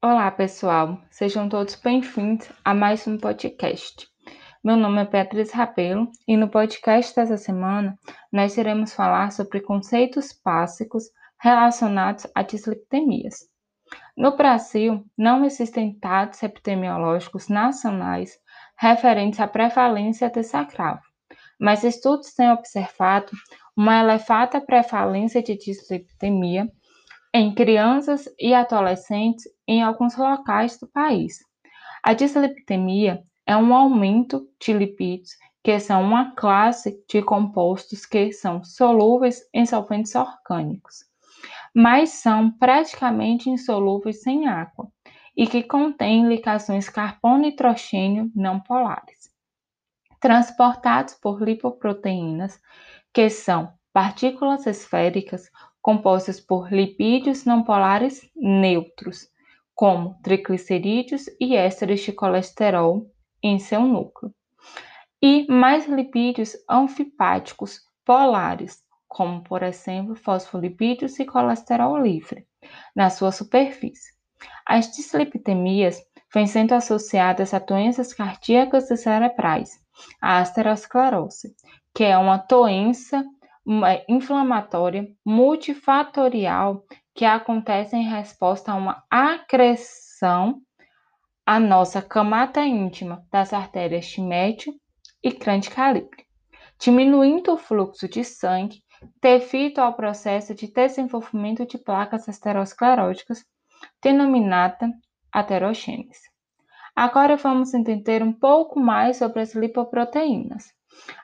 Olá, pessoal. Sejam todos bem-vindos a mais um podcast. Meu nome é Beatriz Rabelo e no podcast dessa semana nós iremos falar sobre conceitos básicos relacionados a dislipidemias. No Brasil, não existem dados epidemiológicos nacionais referentes à prevalência desse agravo, mas estudos têm observado uma elevada prevalência de dislipidemia em crianças e adolescentes em alguns locais do país. A dislipidemia é um aumento de lipídios, que são uma classe de compostos que são solúveis em solventes orgânicos, mas são praticamente insolúveis em água e que contêm ligações carbono-nitrogênio não polares, transportados por lipoproteínas, que são partículas esféricas compostas por lipídios não polares neutros, como triglicerídeos e ésteres de colesterol em seu núcleo, e mais lipídios anfipáticos polares, como por exemplo fosfolipídios e colesterol livre, na sua superfície. As dislipidemias vêm sendo associadas a doenças cardíacas e cerebrais, a aterosclerose, que é uma doença inflamatória multifatorial que acontece em resposta a uma acreção à nossa camada íntima das artérias de médio e grande calibre, diminuindo o fluxo de sangue devido ao processo de desenvolvimento de placas ateroscleróticas, denominada aterogênese. Agora vamos entender um pouco mais sobre as lipoproteínas.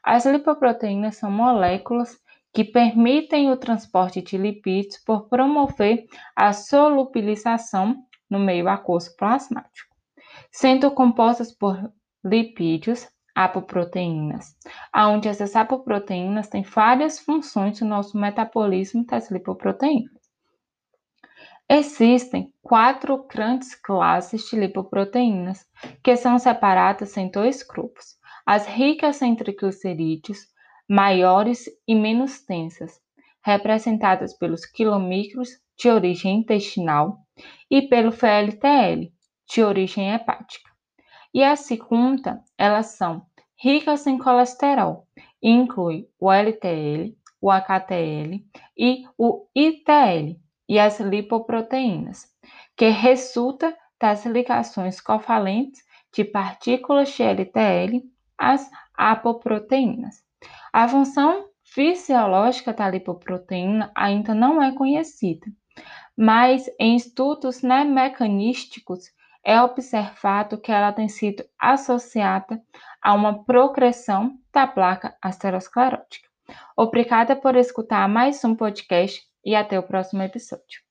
As lipoproteínas são moléculas que permitem o transporte de lipídios por promover a solubilização no meio aquoso plasmático, sendo compostas por lipídios, apoproteínas, onde essas apoproteínas têm várias funções no nosso metabolismo das lipoproteínas. Existem quatro grandes classes de lipoproteínas, que são separadas em dois grupos: as ricas em triglicerídeos, maiores e menos tensas, representadas pelos quilomicros de origem intestinal e pelo VLTL, de origem hepática. E a segunda, elas são ricas em colesterol, e inclui o LTL, o HTL e o ITL, e as lipoproteínas, que resulta das ligações covalentes de partículas de LTL às apoproteínas. A função fisiológica da lipoproteína ainda não é conhecida, mas em estudos né, mecanísticos é observado que ela tem sido associada a uma progressão da placa aterosclerótica. Obrigada por escutar mais um podcast e até o próximo episódio.